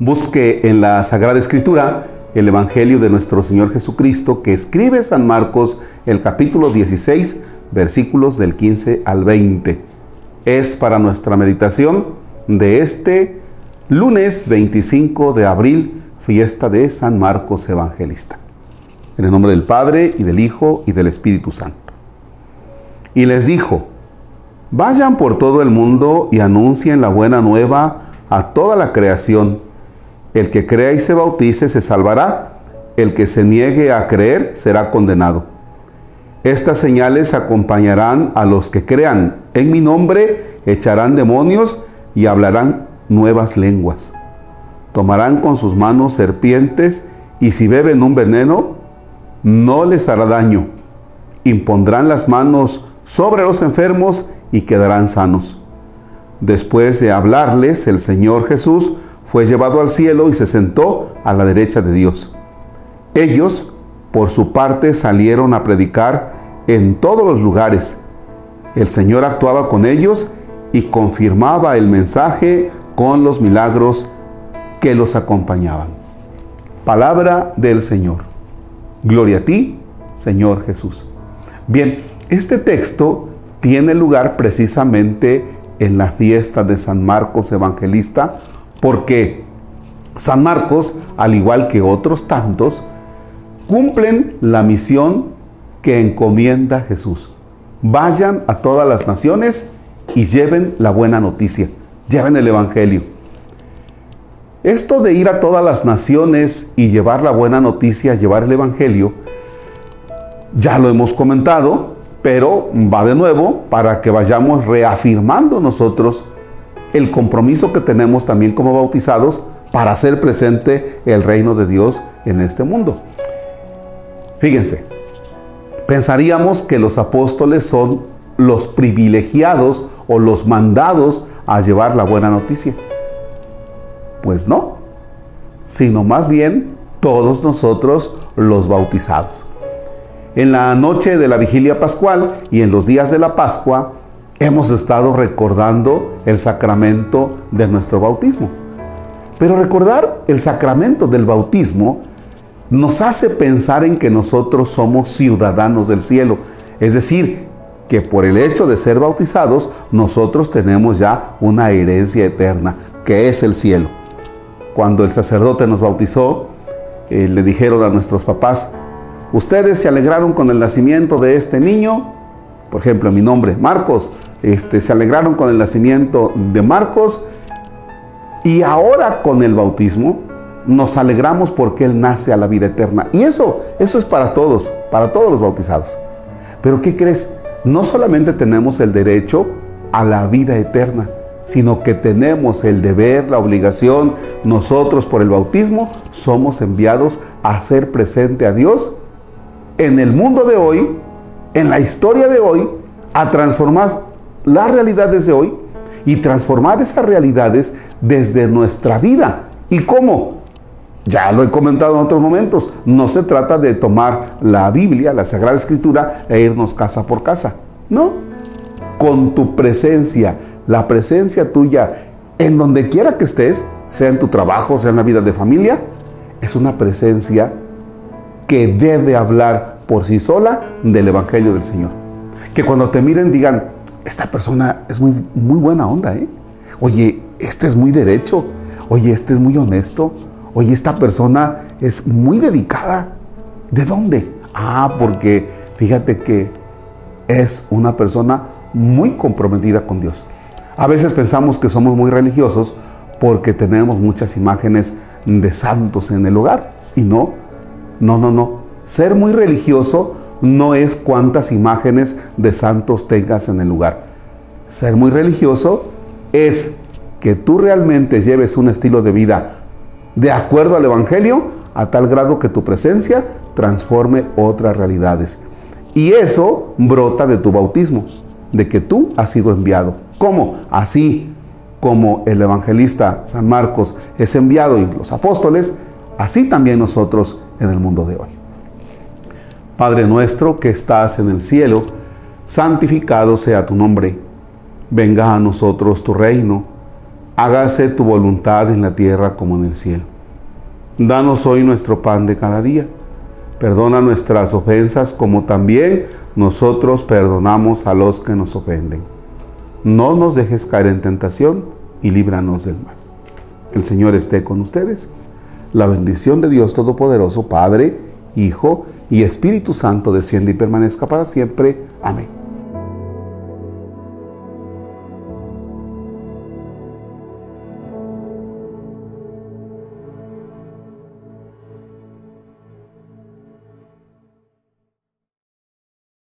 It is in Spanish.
Busque en la Sagrada Escritura el Evangelio de nuestro Señor Jesucristo que escribe San Marcos el capítulo 16 versículos del 15 al 20. Es para nuestra meditación de este lunes 25 de abril, fiesta de San Marcos Evangelista. En el nombre del Padre y del Hijo y del Espíritu Santo. Y les dijo, vayan por todo el mundo y anuncien la buena nueva a toda la creación. El que crea y se bautice se salvará, el que se niegue a creer será condenado. Estas señales acompañarán a los que crean. En mi nombre echarán demonios y hablarán nuevas lenguas. Tomarán con sus manos serpientes y si beben un veneno, no les hará daño. Impondrán las manos sobre los enfermos y quedarán sanos. Después de hablarles, el Señor Jesús fue llevado al cielo y se sentó a la derecha de Dios. Ellos, por su parte, salieron a predicar en todos los lugares. El Señor actuaba con ellos y confirmaba el mensaje con los milagros que los acompañaban. Palabra del Señor. Gloria a ti, Señor Jesús. Bien, este texto tiene lugar precisamente en la fiesta de San Marcos Evangelista, porque San Marcos, al igual que otros tantos, cumplen la misión que encomienda Jesús. Vayan a todas las naciones y lleven la buena noticia, lleven el Evangelio. Esto de ir a todas las naciones y llevar la buena noticia, llevar el Evangelio, ya lo hemos comentado, pero va de nuevo para que vayamos reafirmando nosotros el compromiso que tenemos también como bautizados para hacer presente el reino de Dios en este mundo. Fíjense, pensaríamos que los apóstoles son los privilegiados o los mandados a llevar la buena noticia. Pues no, sino más bien todos nosotros los bautizados. En la noche de la vigilia pascual y en los días de la Pascua hemos estado recordando el sacramento de nuestro bautismo. Pero recordar el sacramento del bautismo nos hace pensar en que nosotros somos ciudadanos del cielo. Es decir, que por el hecho de ser bautizados, nosotros tenemos ya una herencia eterna, que es el cielo. Cuando el sacerdote nos bautizó, eh, le dijeron a nuestros papás, Ustedes se alegraron con el nacimiento de este niño, por ejemplo, mi nombre, Marcos, este, se alegraron con el nacimiento de Marcos y ahora con el bautismo nos alegramos porque Él nace a la vida eterna. Y eso, eso es para todos, para todos los bautizados. Pero ¿qué crees? No solamente tenemos el derecho a la vida eterna, sino que tenemos el deber, la obligación, nosotros por el bautismo somos enviados a hacer presente a Dios en el mundo de hoy, en la historia de hoy, a transformar las realidades de hoy y transformar esas realidades desde nuestra vida. ¿Y cómo? Ya lo he comentado en otros momentos, no se trata de tomar la Biblia, la Sagrada Escritura e irnos casa por casa. No, con tu presencia, la presencia tuya en donde quiera que estés, sea en tu trabajo, sea en la vida de familia, es una presencia que debe hablar por sí sola del Evangelio del Señor. Que cuando te miren digan, esta persona es muy, muy buena onda, ¿eh? Oye, este es muy derecho. Oye, este es muy honesto. Oye, esta persona es muy dedicada. ¿De dónde? Ah, porque fíjate que es una persona muy comprometida con Dios. A veces pensamos que somos muy religiosos porque tenemos muchas imágenes de santos en el hogar. Y no, no, no, no. Ser muy religioso no es cuántas imágenes de santos tengas en el lugar. Ser muy religioso es que tú realmente lleves un estilo de vida de acuerdo al Evangelio a tal grado que tu presencia transforme otras realidades. Y eso brota de tu bautismo, de que tú has sido enviado. ¿Cómo? Así como el evangelista San Marcos es enviado y los apóstoles, así también nosotros en el mundo de hoy. Padre nuestro que estás en el cielo, santificado sea tu nombre. Venga a nosotros tu reino. hágase tu voluntad en la tierra como en el cielo. Danos hoy nuestro pan de cada día. Perdona nuestras ofensas como también nosotros perdonamos a los que nos ofenden. No nos dejes caer en tentación y líbranos del mal. El Señor esté con ustedes. La bendición de Dios Todopoderoso, Padre, Hijo y Espíritu Santo desciende y permanezca para siempre. Amén.